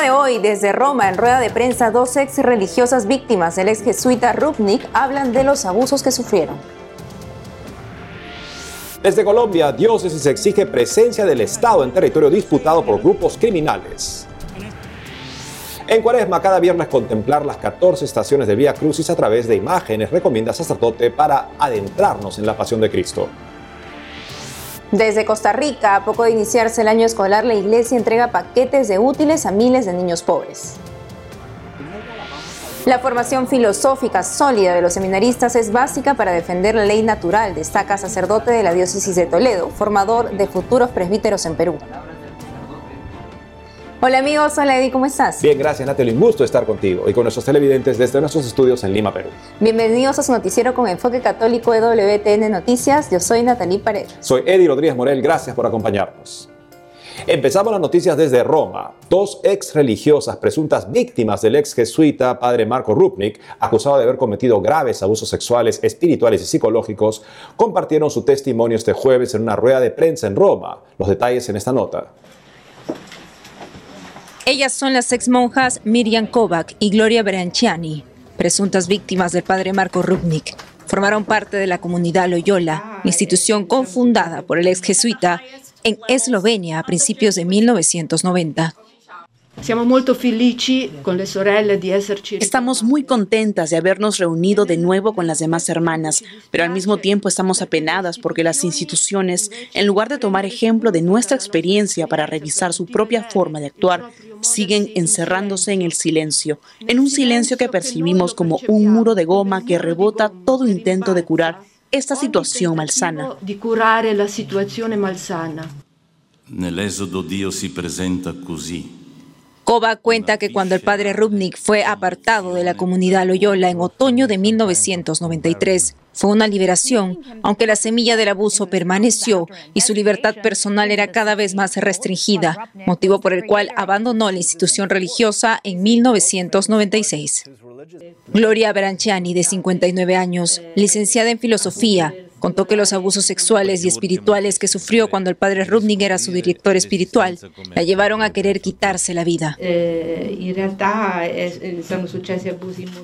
de hoy, desde Roma, en rueda de prensa, dos ex religiosas víctimas del ex jesuita Rupnik hablan de los abusos que sufrieron. Desde Colombia, diócesis exige presencia del Estado en territorio disputado por grupos criminales. En Cuaresma, cada viernes contemplar las 14 estaciones de Vía Crucis a través de imágenes recomienda sacerdote para adentrarnos en la pasión de Cristo. Desde Costa Rica, a poco de iniciarse el año escolar, la iglesia entrega paquetes de útiles a miles de niños pobres. La formación filosófica sólida de los seminaristas es básica para defender la ley natural, destaca sacerdote de la diócesis de Toledo, formador de futuros presbíteros en Perú. Hola amigos, hola Eddie, ¿cómo estás? Bien, gracias Natalie, un gusto estar contigo y con nuestros televidentes desde nuestros estudios en Lima, Perú. Bienvenidos a su noticiero con enfoque católico de WTN Noticias, yo soy Natalie Paredes. Soy Eddie Rodríguez Morel, gracias por acompañarnos. Empezamos las noticias desde Roma. Dos ex religiosas presuntas víctimas del ex jesuita padre Marco Rupnik, acusado de haber cometido graves abusos sexuales, espirituales y psicológicos, compartieron su testimonio este jueves en una rueda de prensa en Roma. Los detalles en esta nota. Ellas son las ex monjas Miriam Kovac y Gloria Branciani, presuntas víctimas del padre Marco Rupnik. Formaron parte de la comunidad Loyola, institución confundada por el ex jesuita en Eslovenia a principios de 1990. Estamos muy contentas de habernos reunido de nuevo con las demás hermanas, pero al mismo tiempo estamos apenadas porque las instituciones, en lugar de tomar ejemplo de nuestra experiencia para revisar su propia forma de actuar, siguen encerrándose en el silencio, en un silencio que percibimos como un muro de goma que rebota todo intento de curar esta situación malsana. Nell'Esodo Dio si presenta così. Koba cuenta que cuando el padre Rubnik fue apartado de la comunidad Loyola en otoño de 1993, fue una liberación, aunque la semilla del abuso permaneció y su libertad personal era cada vez más restringida, motivo por el cual abandonó la institución religiosa en 1996. Gloria Branciani, de 59 años, licenciada en filosofía, Contó que los abusos sexuales y espirituales que sufrió cuando el padre Rubnik era su director espiritual la llevaron a querer quitarse la vida.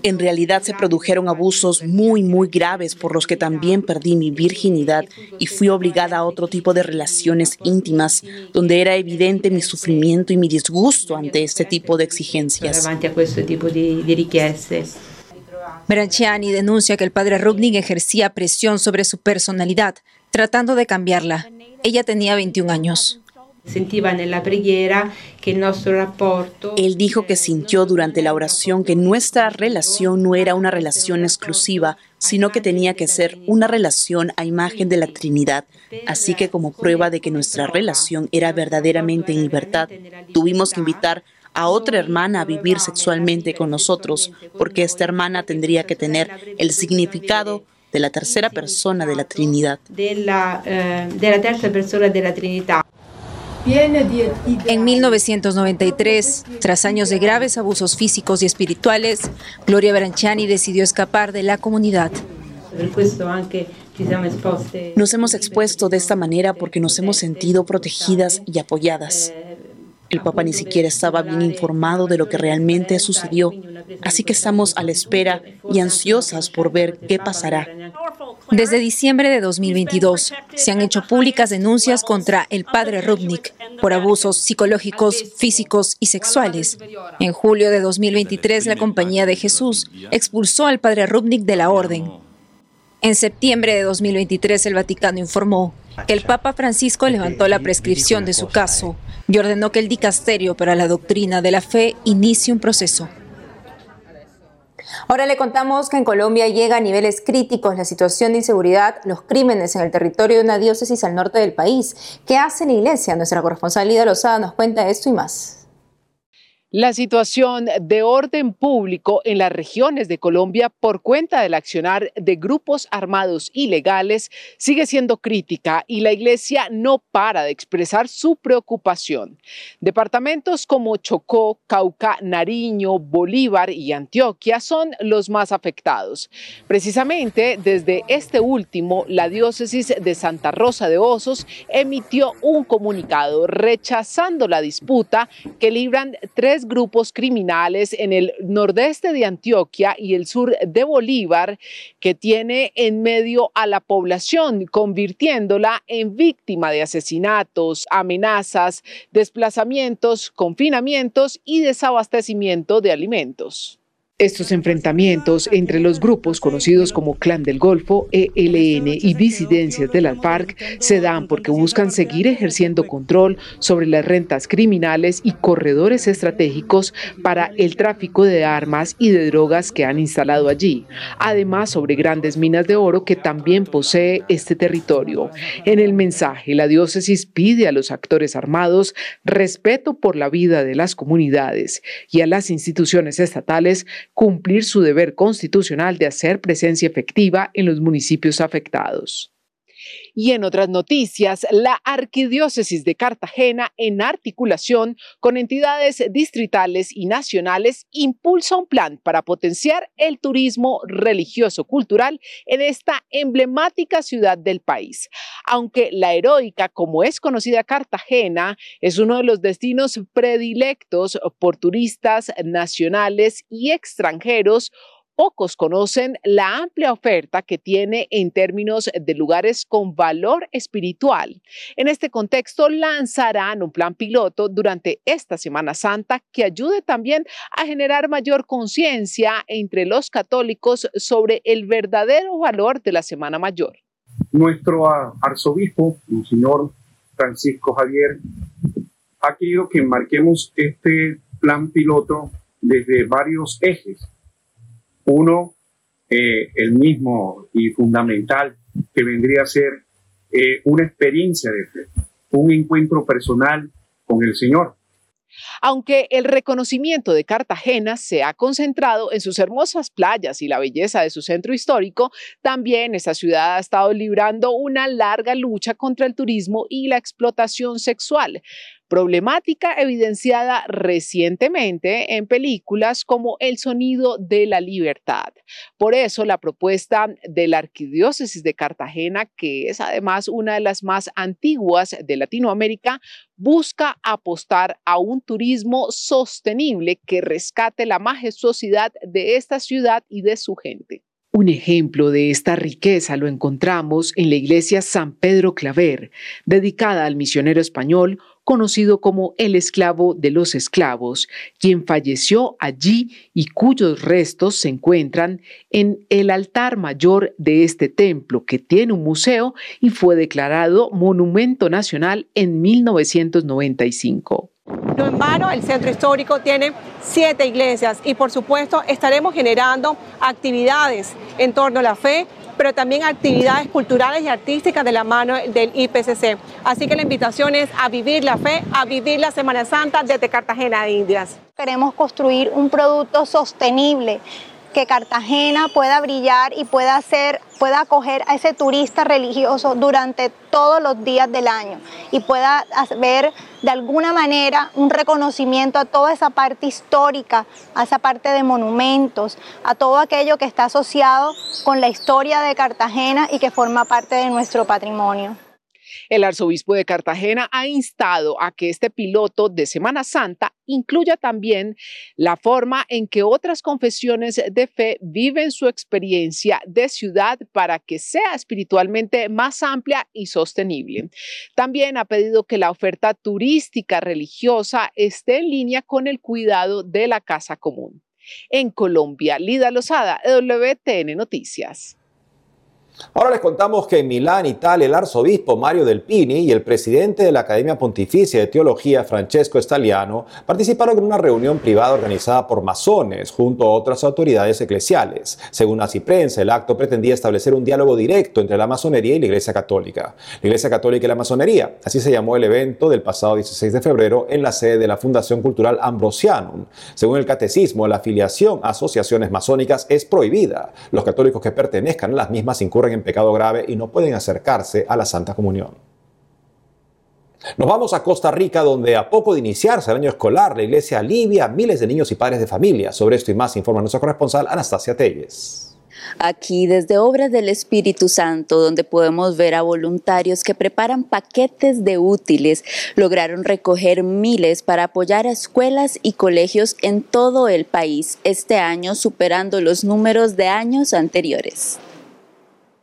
En realidad se produjeron abusos muy, muy graves por los que también perdí mi virginidad y fui obligada a otro tipo de relaciones íntimas, donde era evidente mi sufrimiento y mi disgusto ante este tipo de exigencias. Branciani denuncia que el padre Rubnik ejercía presión sobre su personalidad, tratando de cambiarla. Ella tenía 21 años. Él dijo que sintió durante la oración que nuestra relación no era una relación exclusiva, sino que tenía que ser una relación a imagen de la Trinidad. Así que como prueba de que nuestra relación era verdaderamente en libertad, tuvimos que invitar a otra hermana a vivir sexualmente con nosotros, porque esta hermana tendría que tener el significado de la tercera persona de la Trinidad. Eh, de la tercera persona de la Trinidad. En 1993, tras años de graves abusos físicos y espirituales, Gloria Branciani decidió escapar de la comunidad. Nos hemos expuesto de esta manera porque nos hemos sentido protegidas y apoyadas. El Papa ni siquiera estaba bien informado de lo que realmente sucedió, así que estamos a la espera y ansiosas por ver qué pasará. Desde diciembre de 2022 se han hecho públicas denuncias contra el padre Rubnik por abusos psicológicos, físicos y sexuales. En julio de 2023 la Compañía de Jesús expulsó al padre Rubnik de la orden. En septiembre de 2023 el Vaticano informó que el Papa Francisco levantó la prescripción de su caso y ordenó que el Dicasterio para la Doctrina de la Fe inicie un proceso. Ahora le contamos que en Colombia llega a niveles críticos la situación de inseguridad, los crímenes en el territorio de una diócesis al norte del país. ¿Qué hace la iglesia? Nuestra corresponsal Lida Lozada nos cuenta esto y más. La situación de orden público en las regiones de Colombia por cuenta del accionar de grupos armados ilegales sigue siendo crítica y la Iglesia no para de expresar su preocupación. Departamentos como Chocó, Cauca, Nariño, Bolívar y Antioquia son los más afectados. Precisamente desde este último, la diócesis de Santa Rosa de Osos emitió un comunicado rechazando la disputa que libran tres grupos criminales en el nordeste de Antioquia y el sur de Bolívar que tiene en medio a la población, convirtiéndola en víctima de asesinatos, amenazas, desplazamientos, confinamientos y desabastecimiento de alimentos. Estos enfrentamientos entre los grupos conocidos como Clan del Golfo, ELN y disidencias de la FARC se dan porque buscan seguir ejerciendo control sobre las rentas criminales y corredores estratégicos para el tráfico de armas y de drogas que han instalado allí, además sobre grandes minas de oro que también posee este territorio. En el mensaje, la diócesis pide a los actores armados respeto por la vida de las comunidades y a las instituciones estatales cumplir su deber constitucional de hacer presencia efectiva en los municipios afectados. Y en otras noticias, la Arquidiócesis de Cartagena, en articulación con entidades distritales y nacionales, impulsa un plan para potenciar el turismo religioso-cultural en esta emblemática ciudad del país. Aunque la heroica, como es conocida Cartagena, es uno de los destinos predilectos por turistas nacionales y extranjeros, Pocos conocen la amplia oferta que tiene en términos de lugares con valor espiritual. En este contexto, lanzarán un plan piloto durante esta Semana Santa que ayude también a generar mayor conciencia entre los católicos sobre el verdadero valor de la Semana Mayor. Nuestro arzobispo, el señor Francisco Javier, ha querido que marquemos este plan piloto desde varios ejes uno, eh, el mismo y fundamental, que vendría a ser eh, una experiencia de fe, un encuentro personal con el Señor. Aunque el reconocimiento de Cartagena se ha concentrado en sus hermosas playas y la belleza de su centro histórico, también esta ciudad ha estado librando una larga lucha contra el turismo y la explotación sexual problemática evidenciada recientemente en películas como El sonido de la libertad. Por eso la propuesta de la Arquidiócesis de Cartagena, que es además una de las más antiguas de Latinoamérica, busca apostar a un turismo sostenible que rescate la majestuosidad de esta ciudad y de su gente. Un ejemplo de esta riqueza lo encontramos en la iglesia San Pedro Claver, dedicada al misionero español conocido como el esclavo de los esclavos, quien falleció allí y cuyos restos se encuentran en el altar mayor de este templo, que tiene un museo y fue declarado Monumento Nacional en 1995. No en vano, el centro histórico tiene siete iglesias y por supuesto estaremos generando actividades en torno a la fe, pero también actividades culturales y artísticas de la mano del IPCC. Así que la invitación es a vivir la fe, a vivir la Semana Santa desde Cartagena de Indias. Queremos construir un producto sostenible que Cartagena pueda brillar y pueda hacer, pueda acoger a ese turista religioso durante todos los días del año y pueda ver de alguna manera un reconocimiento a toda esa parte histórica, a esa parte de monumentos, a todo aquello que está asociado con la historia de Cartagena y que forma parte de nuestro patrimonio. El arzobispo de Cartagena ha instado a que este piloto de Semana Santa incluya también la forma en que otras confesiones de fe viven su experiencia de ciudad para que sea espiritualmente más amplia y sostenible. También ha pedido que la oferta turística religiosa esté en línea con el cuidado de la casa común. En Colombia, Lida Lozada, WTN Noticias. Ahora les contamos que en Milán, Italia, el arzobispo Mario Del Pini y el presidente de la Academia Pontificia de Teología, Francesco Estaliano, participaron en una reunión privada organizada por masones junto a otras autoridades eclesiales. Según Así Prensa, el acto pretendía establecer un diálogo directo entre la masonería y la Iglesia Católica. La Iglesia Católica y la masonería, así se llamó el evento del pasado 16 de febrero en la sede de la Fundación Cultural Ambrosianum. Según el catecismo, la afiliación a asociaciones masónicas es prohibida. Los católicos que pertenezcan a las mismas incurren en pecado grave y no pueden acercarse a la Santa Comunión. Nos vamos a Costa Rica, donde a poco de iniciarse el año escolar, la iglesia alivia a miles de niños y padres de familia. Sobre esto y más informa nuestra corresponsal Anastasia Telles. Aquí desde Obras del Espíritu Santo, donde podemos ver a voluntarios que preparan paquetes de útiles, lograron recoger miles para apoyar a escuelas y colegios en todo el país, este año superando los números de años anteriores.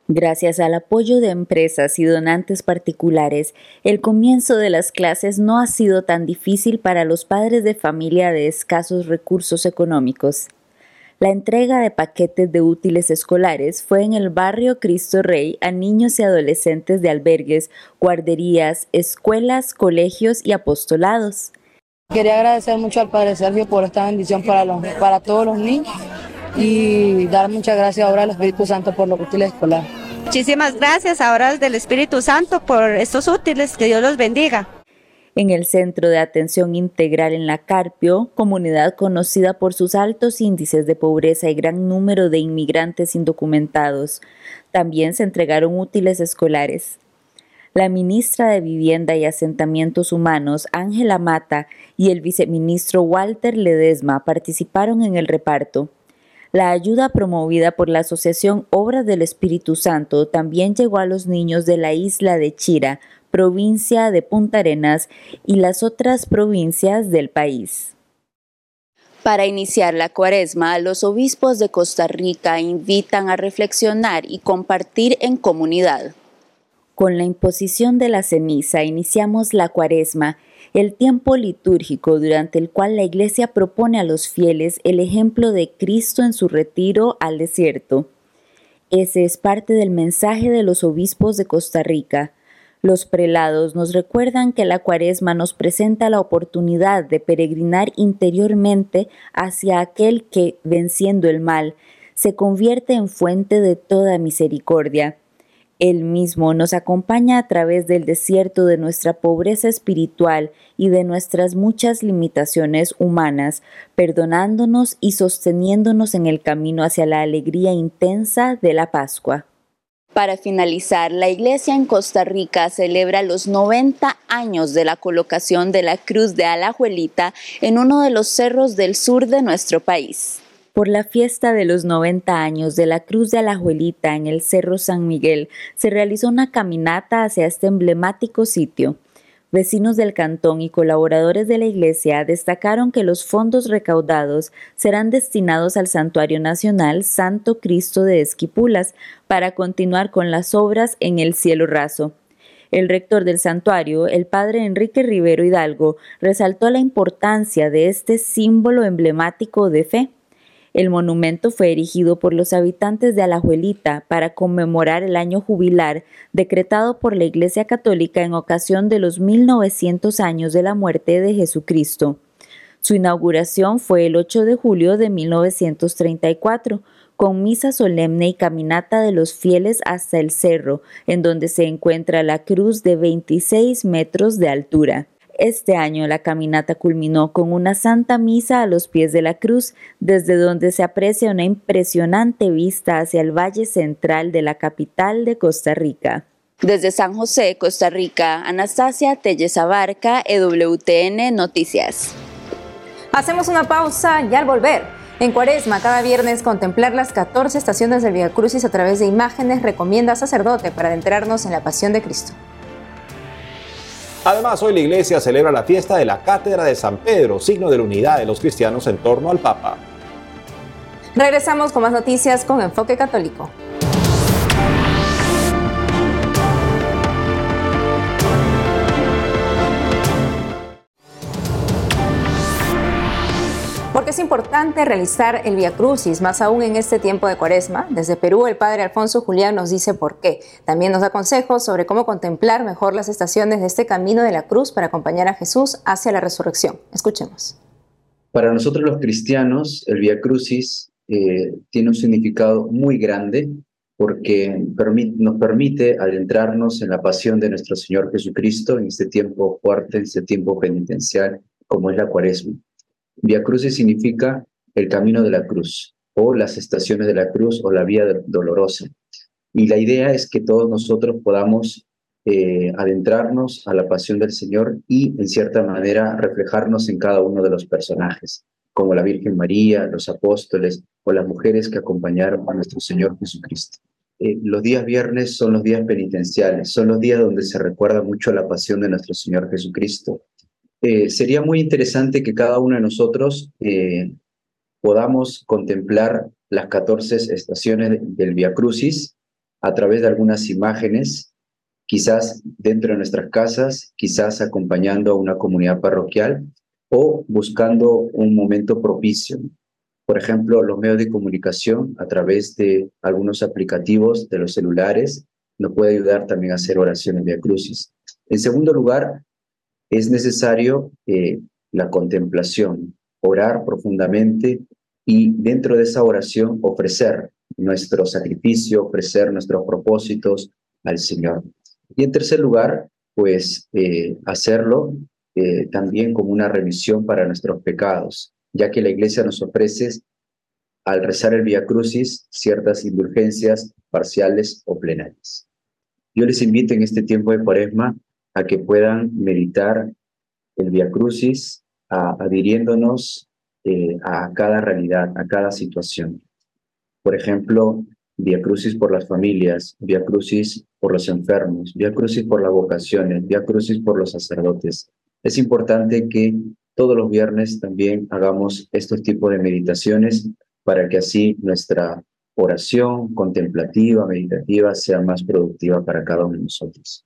Gracias al apoyo de empresas y donantes particulares, el comienzo de las clases no ha sido tan difícil para los padres de familia de escasos recursos económicos. La entrega de paquetes de útiles escolares fue en el barrio Cristo Rey a niños y adolescentes de albergues, guarderías, escuelas, colegios y apostolados. Quería agradecer mucho al Padre Sergio por esta bendición para, los, para todos los niños y dar muchas gracias ahora al Espíritu Santo por los útiles escolares. Muchísimas gracias ahora del Espíritu Santo por estos útiles, que Dios los bendiga en el Centro de Atención Integral en la Carpio, comunidad conocida por sus altos índices de pobreza y gran número de inmigrantes indocumentados. También se entregaron útiles escolares. La ministra de Vivienda y Asentamientos Humanos, Ángela Mata, y el viceministro Walter Ledesma participaron en el reparto. La ayuda promovida por la Asociación Obras del Espíritu Santo también llegó a los niños de la isla de Chira, provincia de Punta Arenas y las otras provincias del país. Para iniciar la cuaresma, los obispos de Costa Rica invitan a reflexionar y compartir en comunidad. Con la imposición de la ceniza iniciamos la cuaresma, el tiempo litúrgico durante el cual la Iglesia propone a los fieles el ejemplo de Cristo en su retiro al desierto. Ese es parte del mensaje de los obispos de Costa Rica, los prelados nos recuerdan que la cuaresma nos presenta la oportunidad de peregrinar interiormente hacia aquel que, venciendo el mal, se convierte en fuente de toda misericordia. Él mismo nos acompaña a través del desierto de nuestra pobreza espiritual y de nuestras muchas limitaciones humanas, perdonándonos y sosteniéndonos en el camino hacia la alegría intensa de la Pascua. Para finalizar, la Iglesia en Costa Rica celebra los 90 años de la colocación de la Cruz de Alajuelita en uno de los cerros del sur de nuestro país. Por la fiesta de los 90 años de la Cruz de Alajuelita en el Cerro San Miguel, se realizó una caminata hacia este emblemático sitio. Vecinos del cantón y colaboradores de la iglesia destacaron que los fondos recaudados serán destinados al Santuario Nacional Santo Cristo de Esquipulas para continuar con las obras en el cielo raso. El rector del santuario, el padre Enrique Rivero Hidalgo, resaltó la importancia de este símbolo emblemático de fe. El monumento fue erigido por los habitantes de Alajuelita para conmemorar el año jubilar decretado por la Iglesia Católica en ocasión de los 1900 años de la muerte de Jesucristo. Su inauguración fue el 8 de julio de 1934, con misa solemne y caminata de los fieles hasta el cerro, en donde se encuentra la cruz de 26 metros de altura. Este año la caminata culminó con una santa misa a los pies de la cruz, desde donde se aprecia una impresionante vista hacia el valle central de la capital de Costa Rica. Desde San José, Costa Rica, Anastasia Telles Abarca, EWTN Noticias. Hacemos una pausa y al volver. En Cuaresma, cada viernes contemplar las 14 estaciones del Via Crucis a través de imágenes recomienda sacerdote para adentrarnos en la pasión de Cristo. Además, hoy la iglesia celebra la fiesta de la Cátedra de San Pedro, signo de la unidad de los cristianos en torno al Papa. Regresamos con más noticias con Enfoque Católico. Porque es importante realizar el Via Crucis, más aún en este tiempo de Cuaresma. Desde Perú, el padre Alfonso Julián nos dice por qué. También nos da consejos sobre cómo contemplar mejor las estaciones de este camino de la cruz para acompañar a Jesús hacia la resurrección. Escuchemos. Para nosotros los cristianos, el Via Crucis eh, tiene un significado muy grande porque nos permite adentrarnos en la pasión de nuestro Señor Jesucristo en este tiempo fuerte, en este tiempo penitencial como es la Cuaresma. Via Crucis significa el camino de la cruz o las estaciones de la cruz o la vía dolorosa. Y la idea es que todos nosotros podamos eh, adentrarnos a la pasión del Señor y, en cierta manera, reflejarnos en cada uno de los personajes. como la Virgen María, los apóstoles o las mujeres que acompañaron a nuestro Señor Jesucristo. Eh, los días viernes son los días penitenciales, son los días donde se recuerda mucho la pasión de nuestro Señor Jesucristo. Eh, sería muy interesante que cada uno de nosotros eh, podamos contemplar las 14 estaciones del Via Crucis a través de algunas imágenes, quizás dentro de nuestras casas, quizás acompañando a una comunidad parroquial o buscando un momento propicio. Por ejemplo, los medios de comunicación a través de algunos aplicativos de los celulares nos puede ayudar también a hacer oraciones Via Crucis. En segundo lugar, es necesario eh, la contemplación, orar profundamente y dentro de esa oración ofrecer nuestro sacrificio, ofrecer nuestros propósitos al Señor. Y en tercer lugar, pues eh, hacerlo eh, también como una remisión para nuestros pecados, ya que la Iglesia nos ofrece al rezar el Via Crucis ciertas indulgencias parciales o plenarias. Yo les invito en este tiempo de Cuaresma a que puedan meditar el Via Crucis, adhiriéndonos eh, a cada realidad, a cada situación. Por ejemplo, Via Crucis por las familias, Via Crucis por los enfermos, Via Crucis por las vocaciones, Via Crucis por los sacerdotes. Es importante que todos los viernes también hagamos estos tipos de meditaciones para que así nuestra oración contemplativa, meditativa, sea más productiva para cada uno de nosotros.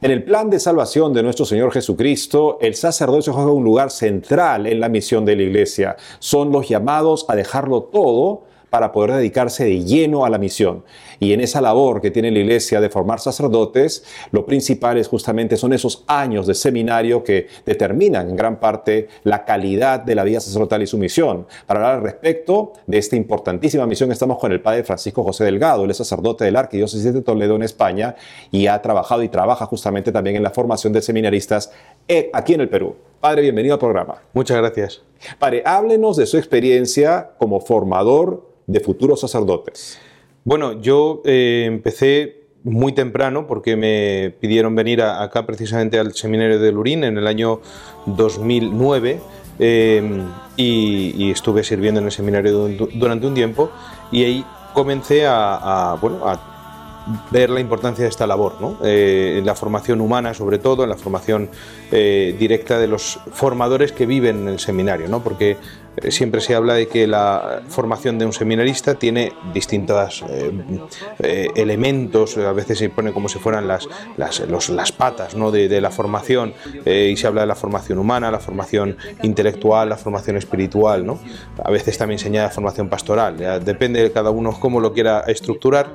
En el plan de salvación de nuestro Señor Jesucristo, el sacerdocio juega un lugar central en la misión de la iglesia. Son los llamados a dejarlo todo para poder dedicarse de lleno a la misión. Y en esa labor que tiene la iglesia de formar sacerdotes, lo principal es justamente son esos años de seminario que determinan en gran parte la calidad de la vida sacerdotal y su misión. Para hablar al respecto de esta importantísima misión estamos con el padre Francisco José Delgado, es sacerdote del Arquidiócesis de Toledo en España y ha trabajado y trabaja justamente también en la formación de seminaristas eh, aquí en el Perú. Padre, bienvenido al programa. Muchas gracias. Padre, háblenos de su experiencia como formador de futuros sacerdotes. Bueno, yo eh, empecé muy temprano porque me pidieron venir acá precisamente al seminario de Lurín en el año 2009 eh, y, estuve sirviendo en el seminario durante un tiempo y ahí comencé a, bueno, a ver la importancia de esta labor. Eh, en la formación humana sobre todo, en la formación directa de los formadores que viven en el seminario, ¿no? porque eh, siempre se habla de que la formación de un seminarista tiene distintos eh, eh, elementos, a veces se pone como si fueran las, las, patas ¿no? de, la formación, y se habla de la formación humana, la formación intelectual, la formación espiritual, ¿no? a veces también se añade formación pastoral, depende de cada uno cómo lo quiera estructurar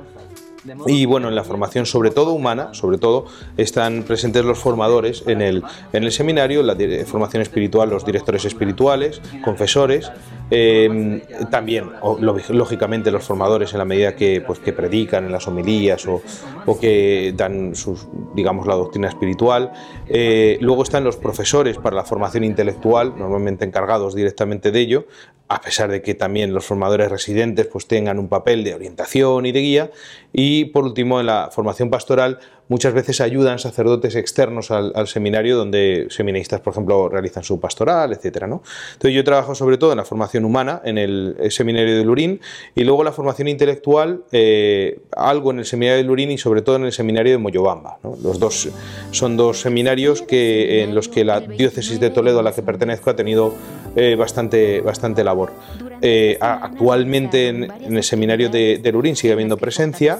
y bueno, en la formación sobre todo humana, sobre todo, están presentes los formadores en el, en el seminario, la formación espiritual, los directores espirituales, confesores, em, también, lógicamente, los formadores en la medida que, pues, que predican en las homilías o, o que dan sus, digamos, la doctrina espiritual. Eh, luego están los profesores para la formación intelectual, normalmente encargados directamente de ello, a pesar de que también los formadores residentes pues, tengan un papel de orientación y de guía. Y por último, en la formación pastoral muchas veces ayudan sacerdotes externos al, seminario, donde seminaristas, por ejemplo, realizan su pastoral, etc. ¿no? Entonces yo trabajo sobre todo en la formación humana, en el, seminario de Lurín, y luego la formación intelectual, eh, algo en el seminario de Lurín y sobre todo en el seminario de Moyobamba. Los dos son dos seminarios que, en los que la diócesis de Toledo a la que pertenezco ha tenido eh, bastante, bastante labor. Eh, actualmente en, el seminario de, de, Lurín sigue habiendo presencia,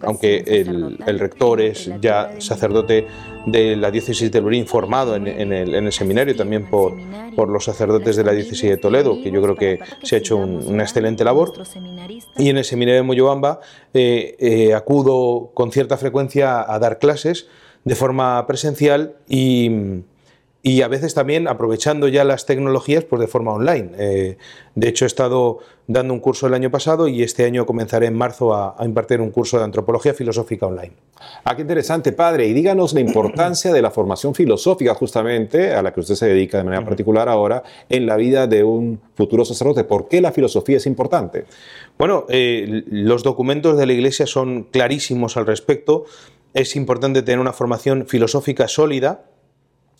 aunque el, el rector es ya sacerdote de la diócesis de Lurín, formado en, el, seminario también por, por, los sacerdotes de la diócesis de Toledo, que yo creo que se ha hecho una excelente labor. Y en el seminario de Moyobamba eh, eh, acudo con cierta frecuencia a dar clases de forma presencial y y a veces también aprovechando ya las tecnologías pues de forma online. Eh, de hecho, he estado dando un curso el año pasado y este año comenzaré en marzo a, impartir un curso de antropología filosófica online. Ah, qué interesante, padre. Y díganos la importancia de la formación filosófica justamente a la que usted se dedica de manera particular ahora en la vida de un futuro sacerdote. ¿Por qué la filosofía es importante? Bueno, eh, los documentos de la Iglesia son clarísimos al respecto. Es importante tener una formación filosófica sólida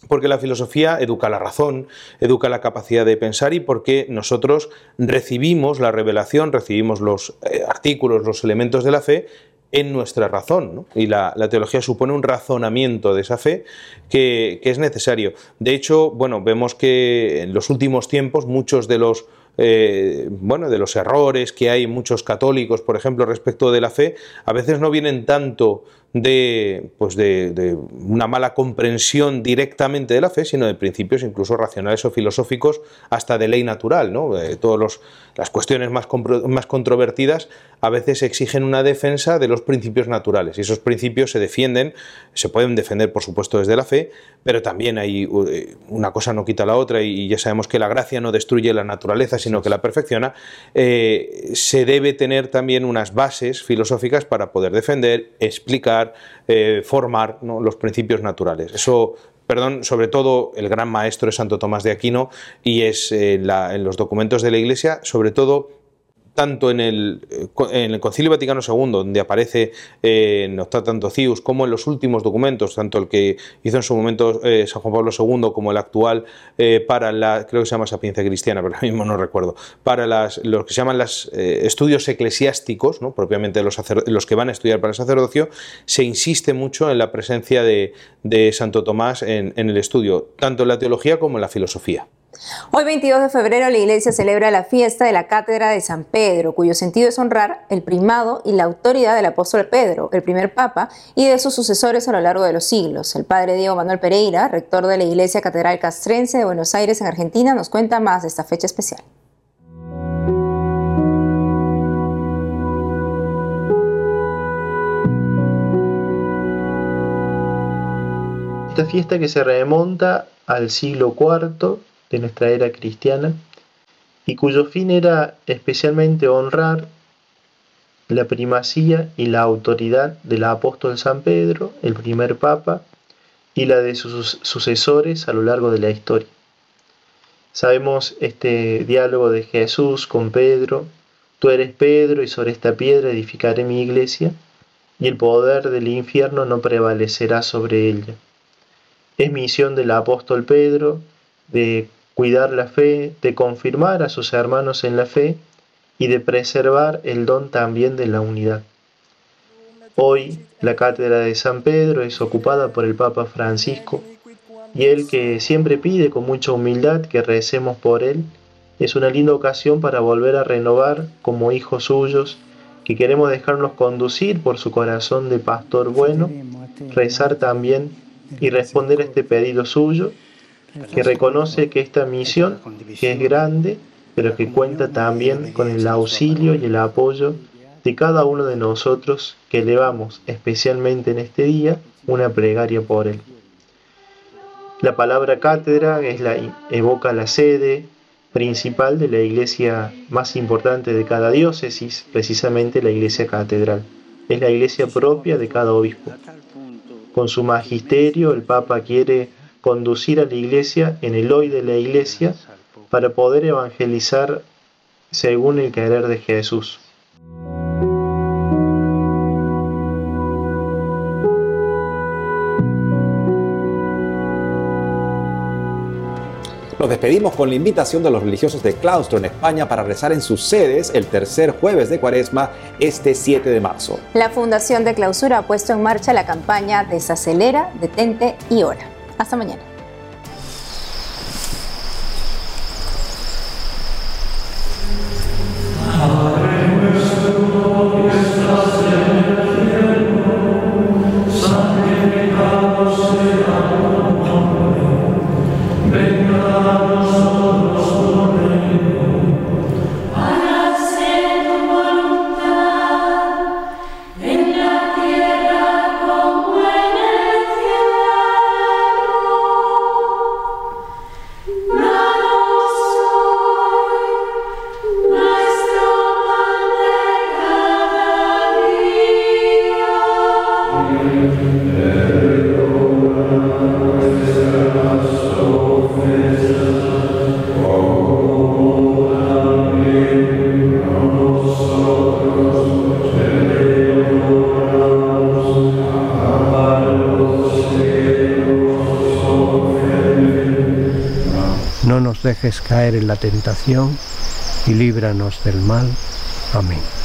porque la filosofía educa la razón, educa la capacidad de pensar y porque nosotros recibimos la revelación, recibimos los eh, artículos, los elementos de la fe en nuestra razón. Y la, teología supone un razonamiento de esa fe que, es necesario. De hecho, bueno, vemos que en los últimos tiempos muchos de los eh, bueno, de los errores que hay muchos católicos, por ejemplo, respecto de la fe, a veces no vienen tanto de, pues de, una mala comprensión directamente de la fe, sino de principios incluso racionales o filosóficos, hasta de ley natural. ¿no? todas las cuestiones más, más controvertidas a veces exigen una defensa de los principios naturales, y esos principios se defienden, se pueden defender, por supuesto, desde la fe, pero también hay eh, una cosa no quita la otra, y ya sabemos que la gracia no destruye la naturaleza, sino que la perfecciona. Eh, se debe tener también unas bases filosóficas para poder defender, explicar, eh, formar los principios naturales. Eso perdón, sobre todo el gran maestro es Santo Tomás de Aquino y es en los documentos de la Iglesia, sobre todo tanto en el, eh, en el Concilio Vaticano II, donde aparece eh, en Octatanto Cius, como en los últimos documentos, tanto el que hizo en su momento eh, San Juan Pablo II como el actual, para la, creo que se llama Sapiencia Cristiana, pero ahora mismo no recuerdo, para las, los que se llaman los estudios eclesiásticos, ¿no? propiamente los, los que van a estudiar para el sacerdocio, se insiste mucho en la presencia de, Santo Tomás en el estudio, tanto en la teología como en la filosofía. Hoy 22 de febrero la iglesia celebra la fiesta de la Cátedra de San Pedro, cuyo sentido es honrar el primado y la autoridad del apóstol Pedro, el primer papa, y de sus sucesores a lo largo de los siglos. El padre Diego Manuel Pereira, rector de la Iglesia Catedral Castrense de Buenos Aires en Argentina, nos cuenta más de esta fecha especial. Esta fiesta que se remonta al siglo IV de nuestra era cristiana y cuyo fin era especialmente honrar la primacía y la autoridad del apóstol San Pedro, el primer papa, y la de sus sucesores a lo largo de la historia. Sabemos este diálogo de Jesús con Pedro, tú eres Pedro y sobre esta piedra edificaré mi iglesia, y el poder del infierno no prevalecerá sobre ella. Es misión del apóstol Pedro de cuidar la fe, de confirmar a sus hermanos en la fe y de preservar el don también de la unidad. Hoy la cátedra de San Pedro es ocupada por el Papa Francisco y él que siempre pide con mucha humildad que recemos por él, es una linda ocasión para volver a renovar como hijos suyos que queremos dejarnos conducir por su corazón de pastor bueno, rezar también y responder a este pedido suyo que reconoce que esta misión, es grande, pero que cuenta también con el auxilio y el apoyo de cada uno de nosotros que elevamos especialmente en este día una plegaria por él. La palabra cátedra evoca la sede principal de la iglesia más importante de cada diócesis, precisamente la iglesia catedral. Es la iglesia propia de cada obispo. Con su magisterio el Papa quiere conducir a la iglesia en el hoy de la iglesia para poder evangelizar según el querer de Jesús. Nos despedimos con la invitación de los religiosos de claustro en España para rezar en sus sedes el tercer jueves de Cuaresma este 7 de marzo. La Fundación de Clausura ha puesto en marcha la campaña Desacelera, Detente y Ora. Hasta mañana. Dejes caer en la tentación y líbranos del mal. Amén.